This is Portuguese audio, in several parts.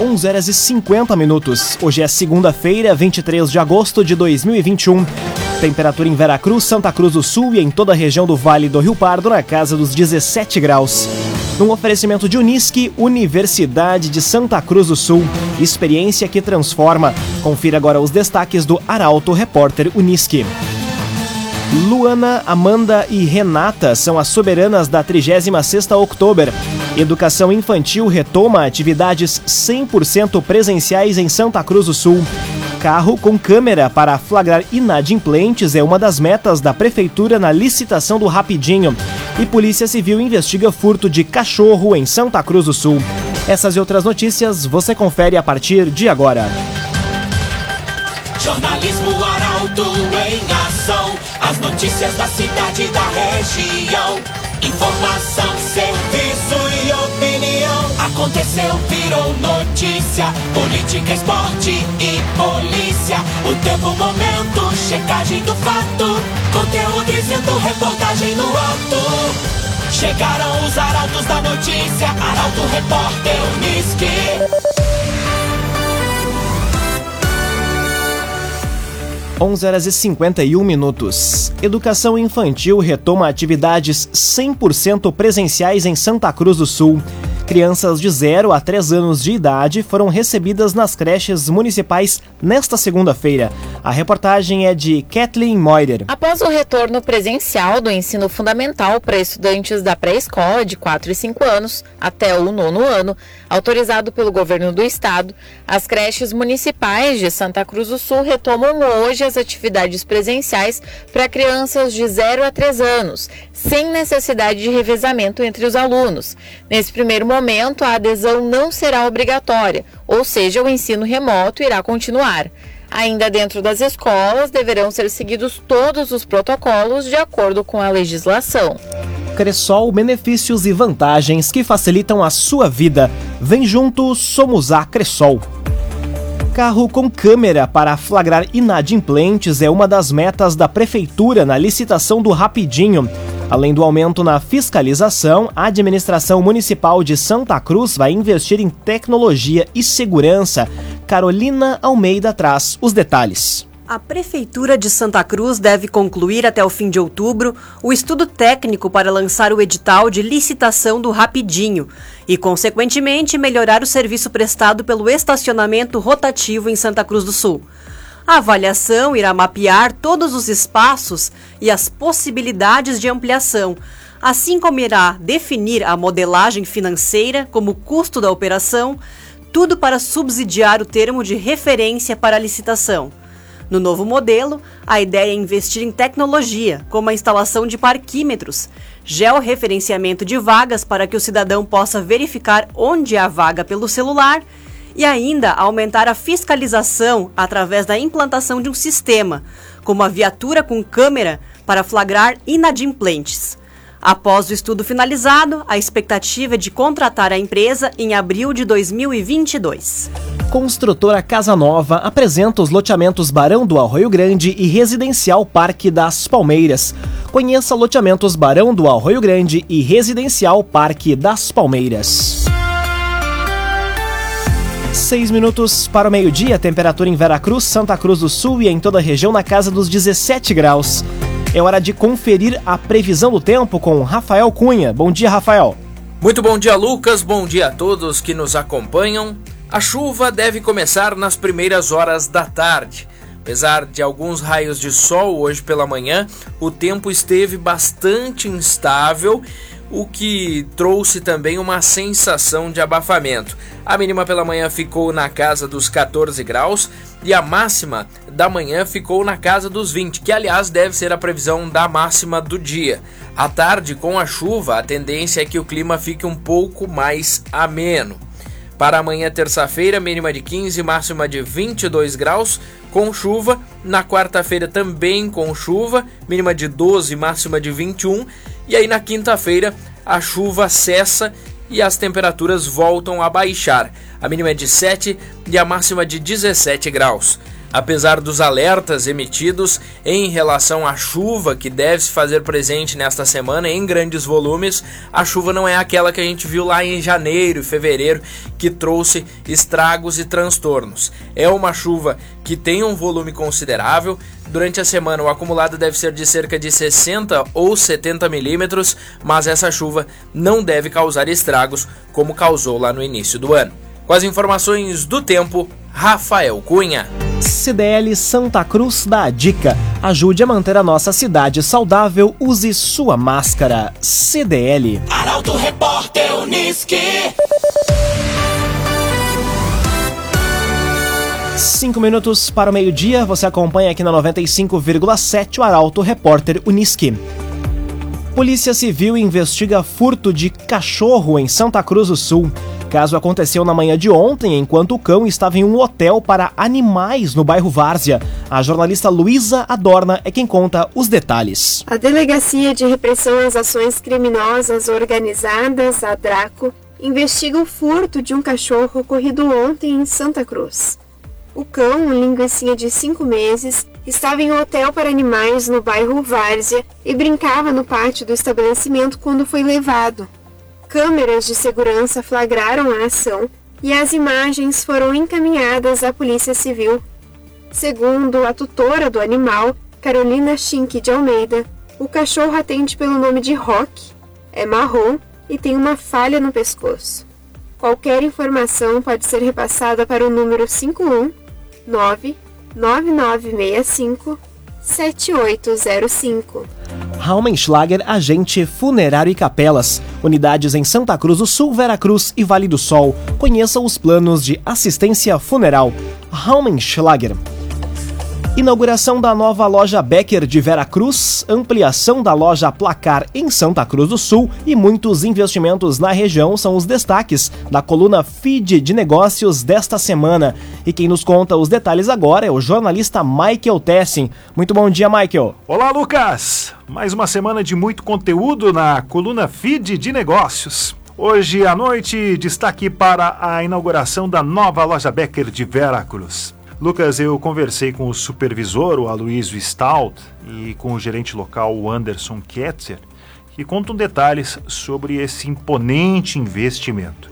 11 horas e 50 minutos. Hoje é segunda-feira, 23 de agosto de 2021. Temperatura em Veracruz, Santa Cruz do Sul e em toda a região do Vale do Rio Pardo na casa dos 17 graus. Num oferecimento de Unisque, Universidade de Santa Cruz do Sul. Experiência que transforma. Confira agora os destaques do Arauto Repórter Unisque. Luana, Amanda e Renata são as soberanas da 36ª Oktober. Educação infantil retoma atividades 100% presenciais em Santa Cruz do Sul. Carro com câmera para flagrar inadimplentes é uma das metas da prefeitura na licitação do Rapidinho. E Polícia Civil investiga furto de cachorro em Santa Cruz do Sul. Essas e outras notícias você confere a partir de agora. Jornalismo Arauto em ação. As notícias da cidade da região. Informação, serviço. Aconteceu, virou notícia. Política, esporte e polícia. O tempo, momento, checagem do fato. Conteúdo dizendo, reportagem no ato. Chegaram os arautos da notícia. Arauto, repórter, Unisque. 11 horas e 51 minutos. Educação infantil retoma atividades 100% presenciais em Santa Cruz do Sul. Crianças de 0 a 3 anos de idade foram recebidas nas creches municipais nesta segunda-feira. A reportagem é de Kathleen Moider. Após o retorno presencial do ensino fundamental para estudantes da pré-escola de 4 e 5 anos até o nono ano, autorizado pelo governo do estado, as creches municipais de Santa Cruz do Sul retomam hoje as atividades presenciais para crianças de 0 a 3 anos, sem necessidade de revezamento entre os alunos. Nesse primeiro momento, a adesão não será obrigatória, ou seja, o ensino remoto irá continuar. Ainda dentro das escolas, deverão ser seguidos todos os protocolos de acordo com a legislação. Cressol, benefícios e vantagens que facilitam a sua vida. Vem junto, somos a Cressol. Carro com câmera para flagrar inadimplentes é uma das metas da Prefeitura na licitação do Rapidinho. Além do aumento na fiscalização, a administração municipal de Santa Cruz vai investir em tecnologia e segurança. Carolina Almeida traz os detalhes. A Prefeitura de Santa Cruz deve concluir até o fim de outubro o estudo técnico para lançar o edital de licitação do Rapidinho e, consequentemente, melhorar o serviço prestado pelo estacionamento rotativo em Santa Cruz do Sul. A avaliação irá mapear todos os espaços e as possibilidades de ampliação, assim como irá definir a modelagem financeira como custo da operação, tudo para subsidiar o termo de referência para a licitação. No novo modelo, a ideia é investir em tecnologia, como a instalação de parquímetros, georreferenciamento de vagas para que o cidadão possa verificar onde há vaga pelo celular e ainda aumentar a fiscalização através da implantação de um sistema, como a viatura com câmera para flagrar inadimplentes. Após o estudo finalizado, a expectativa é de contratar a empresa em abril de 2022. Construtora Casa Nova apresenta os loteamentos Barão do Arroio Grande e Residencial Parque das Palmeiras. Conheça loteamentos Barão do Arroio Grande e Residencial Parque das Palmeiras. Seis minutos para o meio-dia, temperatura em Veracruz, Santa Cruz do Sul e em toda a região na casa dos 17 graus. É hora de conferir a previsão do tempo com Rafael Cunha. Bom dia, Rafael. Muito bom dia, Lucas. Bom dia a todos que nos acompanham. A chuva deve começar nas primeiras horas da tarde. Apesar de alguns raios de sol hoje pela manhã, o tempo esteve bastante instável o que trouxe também uma sensação de abafamento. A mínima pela manhã ficou na casa dos 14 graus e a máxima da manhã ficou na casa dos 20, que aliás deve ser a previsão da máxima do dia. À tarde, com a chuva, a tendência é que o clima fique um pouco mais ameno. Para amanhã, terça-feira, mínima de 15, máxima de 22 graus, com chuva. Na quarta-feira, também com chuva, mínima de 12, máxima de 21. E aí, na quinta-feira, a chuva cessa e as temperaturas voltam a baixar. A mínima é de 7 e a máxima de 17 graus. Apesar dos alertas emitidos em relação à chuva que deve se fazer presente nesta semana em grandes volumes, a chuva não é aquela que a gente viu lá em janeiro e fevereiro que trouxe estragos e transtornos. É uma chuva que tem um volume considerável. Durante a semana, o acumulado deve ser de cerca de 60 ou 70 milímetros, mas essa chuva não deve causar estragos como causou lá no início do ano. Com as informações do tempo, Rafael Cunha. CDL Santa Cruz dá a dica. Ajude a manter a nossa cidade saudável, use sua máscara. CDL. Arauto Repórter Uniski. Cinco minutos para o meio-dia, você acompanha aqui na 95,7 o Arauto Repórter Uniski. Polícia Civil investiga furto de cachorro em Santa Cruz do Sul caso aconteceu na manhã de ontem, enquanto o cão estava em um hotel para animais no bairro Várzea. A jornalista Luísa Adorna é quem conta os detalhes. A Delegacia de Repressão às Ações Criminosas Organizadas, a DRACO, investiga o furto de um cachorro ocorrido ontem em Santa Cruz. O cão, um linguicinha de 5 meses, estava em um hotel para animais no bairro Várzea e brincava no pátio do estabelecimento quando foi levado. Câmeras de segurança flagraram a ação e as imagens foram encaminhadas à Polícia Civil. Segundo a tutora do animal, Carolina Schink de Almeida, o cachorro atende pelo nome de Rock, é marrom e tem uma falha no pescoço. Qualquer informação pode ser repassada para o número 51 99965 7805. Raumenschlager Agente Funerário e Capelas. Unidades em Santa Cruz do Sul, Veracruz e Vale do Sol. Conheça os planos de assistência funeral. Raumenschlager. Inauguração da nova loja Becker de Veracruz, ampliação da loja Placar em Santa Cruz do Sul e muitos investimentos na região são os destaques da coluna Feed de Negócios desta semana. E quem nos conta os detalhes agora é o jornalista Michael Tessin. Muito bom dia, Michael. Olá, Lucas! Mais uma semana de muito conteúdo na coluna Feed de Negócios. Hoje à noite, destaque para a inauguração da nova loja Becker de Veracruz. Lucas, eu conversei com o supervisor, o Aloysio Stout, e com o gerente local, o Anderson Ketzer, que contam detalhes sobre esse imponente investimento.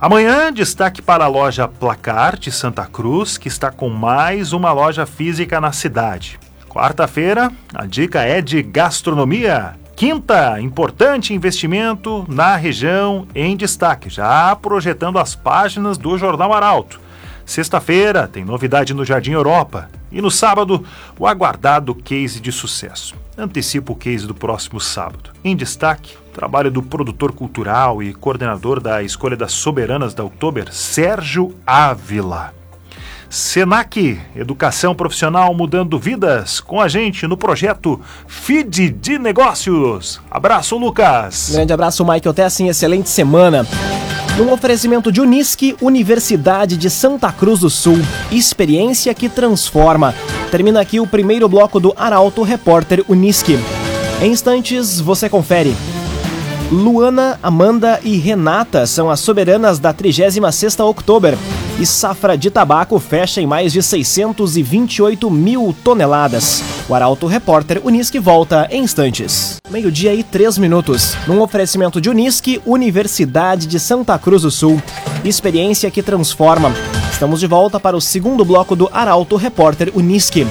Amanhã, destaque para a loja Placar de Santa Cruz, que está com mais uma loja física na cidade. Quarta-feira, a dica é de gastronomia. Quinta, importante investimento na região em destaque, já projetando as páginas do Jornal Arauto. Sexta-feira tem novidade no Jardim Europa. E no sábado, o aguardado case de sucesso. Antecipo o case do próximo sábado. Em destaque, trabalho do produtor cultural e coordenador da Escolha das Soberanas da Oktober, Sérgio Ávila. Senac, Educação Profissional Mudando Vidas, com a gente no projeto Feed de Negócios. Abraço, Lucas. Grande abraço, Michael Tessin. Excelente semana. Num oferecimento de Unisque, Universidade de Santa Cruz do Sul. Experiência que transforma. Termina aqui o primeiro bloco do Arauto Repórter Unisque. Em instantes, você confere. Luana, Amanda e Renata são as soberanas da 36ª Oktober. E safra de tabaco fecha em mais de 628 mil toneladas. O Arauto Repórter Unisque volta em instantes. Meio-dia e três minutos. Num oferecimento de Unisque, Universidade de Santa Cruz do Sul. Experiência que transforma. Estamos de volta para o segundo bloco do Arauto Repórter Unisque.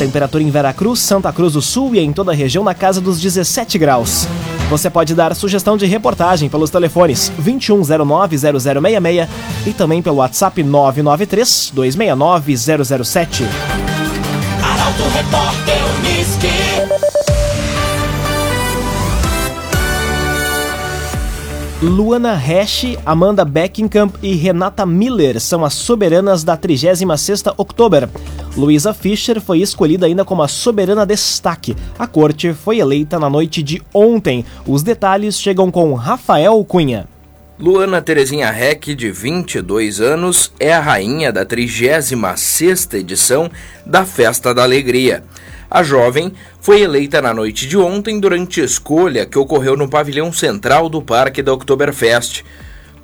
Temperatura em Veracruz, Santa Cruz do Sul e em toda a região na casa dos 17 graus. Você pode dar sugestão de reportagem pelos telefones 2109-0066 e também pelo WhatsApp 993-269-007. Arauto Repórter Uniski. Luana Hesch, Amanda Beckenkamp e Renata Miller são as soberanas da 36ª Oktober. Luisa Fischer foi escolhida ainda como a soberana destaque. A corte foi eleita na noite de ontem. Os detalhes chegam com Rafael Cunha. Luana Terezinha Reck, de 22 anos, é a rainha da 36ª edição da Festa da Alegria. A jovem foi eleita na noite de ontem durante escolha que ocorreu no pavilhão central do Parque da Oktoberfest.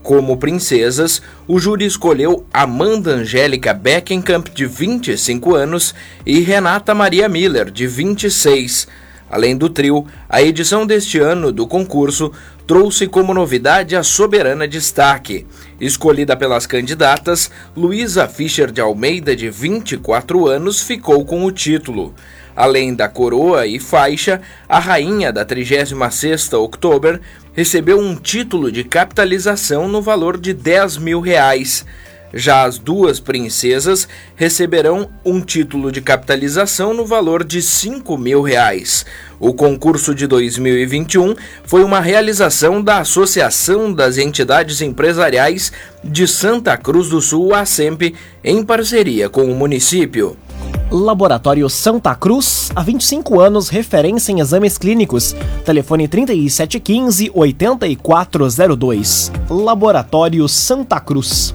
Como princesas, o júri escolheu Amanda Angélica Beckenkamp, de 25 anos, e Renata Maria Miller, de 26. Além do trio, a edição deste ano do concurso trouxe como novidade a Soberana Destaque. Escolhida pelas candidatas, Luísa Fischer de Almeida, de 24 anos, ficou com o título. Além da coroa e faixa, a rainha da 36ª Oktober recebeu um título de capitalização no valor de 10 mil reais. Já as duas princesas receberão um título de capitalização no valor de 5 mil reais. O concurso de 2021 foi uma realização da Associação das Entidades Empresariais de Santa Cruz do Sul, ASEMP, em parceria com o município. Laboratório Santa Cruz, há 25 anos, referência em exames clínicos. Telefone 3715-8402. Laboratório Santa Cruz.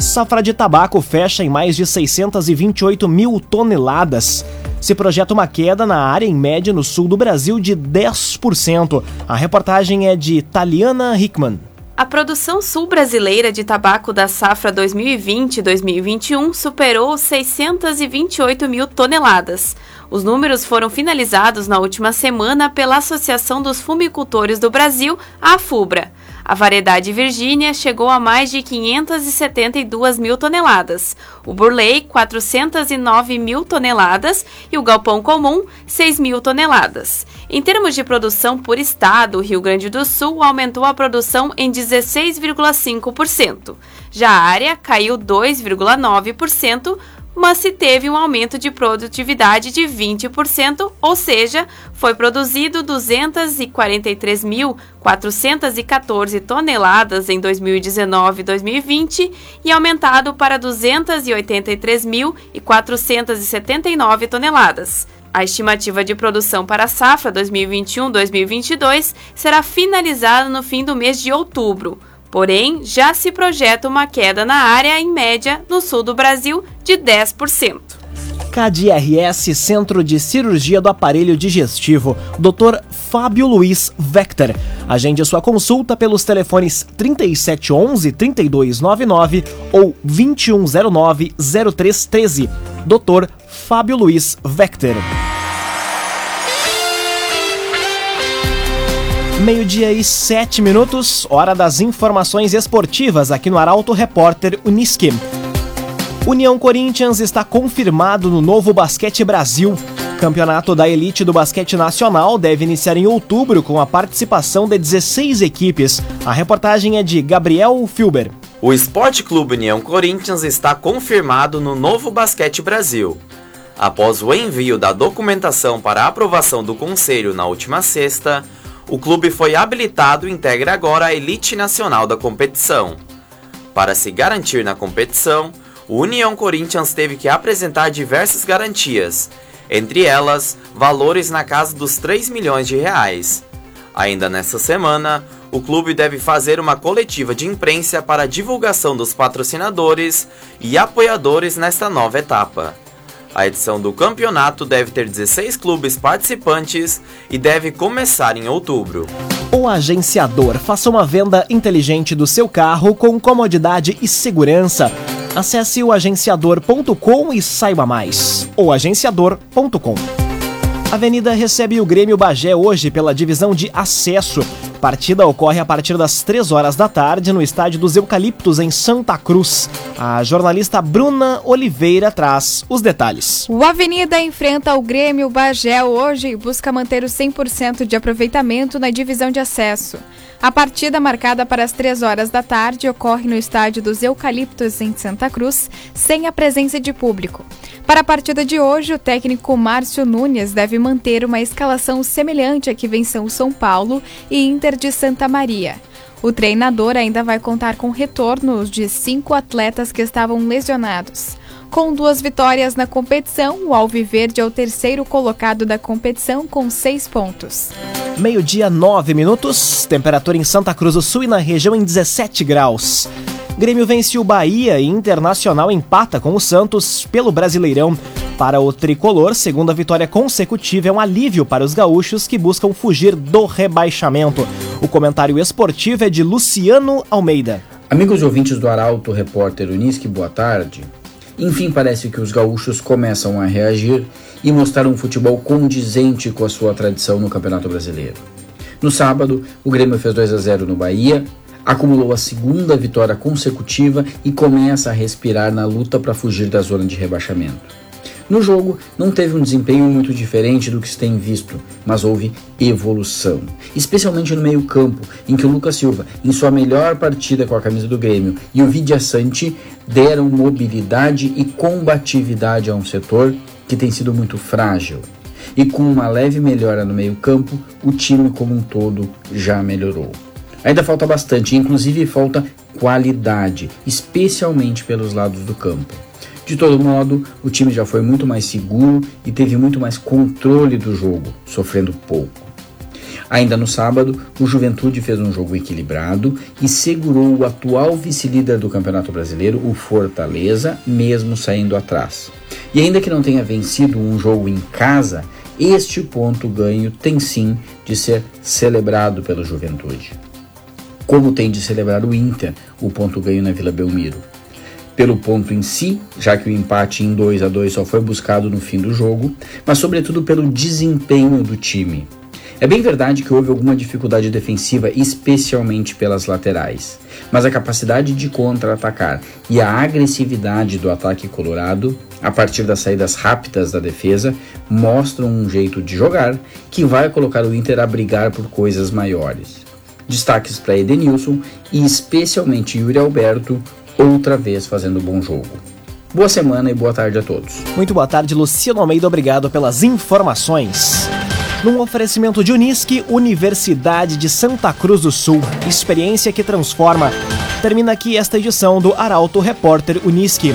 Safra de tabaco fecha em mais de 628 mil toneladas. Se projeta uma queda na área em média no sul do Brasil de 10%. A reportagem é de Taliana Hickman. A produção sul-brasileira de tabaco da safra 2020-2021 superou 628 mil toneladas. Os números foram finalizados na última semana pela Associação dos Fumicultores do Brasil, a FUBRA. A variedade Virgínia chegou a mais de 572 mil toneladas, o Burley 409 mil toneladas e o Galpão Comum 6 mil toneladas. Em termos de produção por estado, o Rio Grande do Sul aumentou a produção em 16,5%. Já a área caiu 2,9%, mas se teve um aumento de produtividade de 20%, ou seja, foi produzido 243.414 toneladas em 2019-2020 e aumentado para 283.479 toneladas. A estimativa de produção para a safra 2021-2022 será finalizada no fim do mês de outubro. Porém, já se projeta uma queda na área em média no sul do Brasil de 10%. KDRS Centro de Cirurgia do Aparelho Digestivo, Dr. Fábio Luiz Vector. Agende sua consulta pelos telefones 3711 3299 ou 2109 0313. Dr. Fábio Luiz Vector. Meio-dia e sete minutos, hora das informações esportivas aqui no Arauto Repórter Uniski. União Corinthians está confirmado no novo Basquete Brasil. Campeonato da Elite do Basquete Nacional deve iniciar em outubro com a participação de 16 equipes. A reportagem é de Gabriel Filber. O Esporte Clube União Corinthians está confirmado no novo Basquete Brasil. Após o envio da documentação para aprovação do Conselho na última sexta, o clube foi habilitado e integra agora a elite nacional da competição. Para se garantir na competição, o União Corinthians teve que apresentar diversas garantias, entre elas valores na casa dos 3 milhões de reais. Ainda nesta semana, o clube deve fazer uma coletiva de imprensa para divulgação dos patrocinadores e apoiadores nesta nova etapa. A edição do campeonato deve ter 16 clubes participantes e deve começar em outubro. O agenciador faça uma venda inteligente do seu carro com comodidade e segurança. Acesse o agenciador.com e saiba mais. O agenciador.com. A Avenida recebe o Grêmio Bagé hoje pela divisão de acesso. Partida ocorre a partir das 3 horas da tarde no estádio dos Eucaliptos, em Santa Cruz. A jornalista Bruna Oliveira traz os detalhes. O Avenida enfrenta o Grêmio Bagé hoje e busca manter o 100% de aproveitamento na divisão de acesso. A partida, marcada para as 3 horas da tarde, ocorre no estádio dos Eucaliptos, em Santa Cruz, sem a presença de público. Para a partida de hoje, o técnico Márcio Nunes deve manter uma escalação semelhante à que venceu São Paulo e Inter de Santa Maria. O treinador ainda vai contar com retornos de cinco atletas que estavam lesionados. Com duas vitórias na competição, o Alviverde é o terceiro colocado da competição com seis pontos. Meio-dia, nove minutos. Temperatura em Santa Cruz do Sul e na região em 17 graus. Grêmio vence o Bahia e Internacional empata com o Santos pelo Brasileirão. Para o tricolor, segunda vitória consecutiva é um alívio para os gaúchos que buscam fugir do rebaixamento. O comentário esportivo é de Luciano Almeida. Amigos ouvintes do Arauto, repórter Unisque, boa tarde. Enfim, parece que os gaúchos começam a reagir e mostrar um futebol condizente com a sua tradição no Campeonato Brasileiro. No sábado, o Grêmio fez 2 a 0 no Bahia, acumulou a segunda vitória consecutiva e começa a respirar na luta para fugir da zona de rebaixamento. No jogo, não teve um desempenho muito diferente do que se tem visto, mas houve evolução, especialmente no meio-campo, em que o Lucas Silva, em sua melhor partida com a camisa do Grêmio, e o Vidia Sante deram mobilidade e combatividade a um setor que tem sido muito frágil. E com uma leve melhora no meio-campo, o time como um todo já melhorou. Ainda falta bastante, inclusive falta qualidade, especialmente pelos lados do campo. De todo modo, o time já foi muito mais seguro e teve muito mais controle do jogo, sofrendo pouco. Ainda no sábado, o Juventude fez um jogo equilibrado e segurou o atual vice-líder do Campeonato Brasileiro, o Fortaleza, mesmo saindo atrás. E ainda que não tenha vencido um jogo em casa, este ponto ganho tem sim de ser celebrado pelo Juventude. Como tem de celebrar o Inter o ponto ganho na Vila Belmiro pelo ponto em si, já que o empate em 2 a 2 só foi buscado no fim do jogo, mas sobretudo pelo desempenho do time. É bem verdade que houve alguma dificuldade defensiva, especialmente pelas laterais, mas a capacidade de contra-atacar e a agressividade do ataque colorado, a partir das saídas rápidas da defesa, mostram um jeito de jogar que vai colocar o Inter a brigar por coisas maiores. Destaques para Edenilson e especialmente Yuri Alberto, outra vez fazendo bom jogo. Boa semana e boa tarde a todos. Muito boa tarde, Luciano Almeida. Obrigado pelas informações. Num oferecimento de Unisque, Universidade de Santa Cruz do Sul. Experiência que transforma. Termina aqui esta edição do Arauto Repórter Unisque.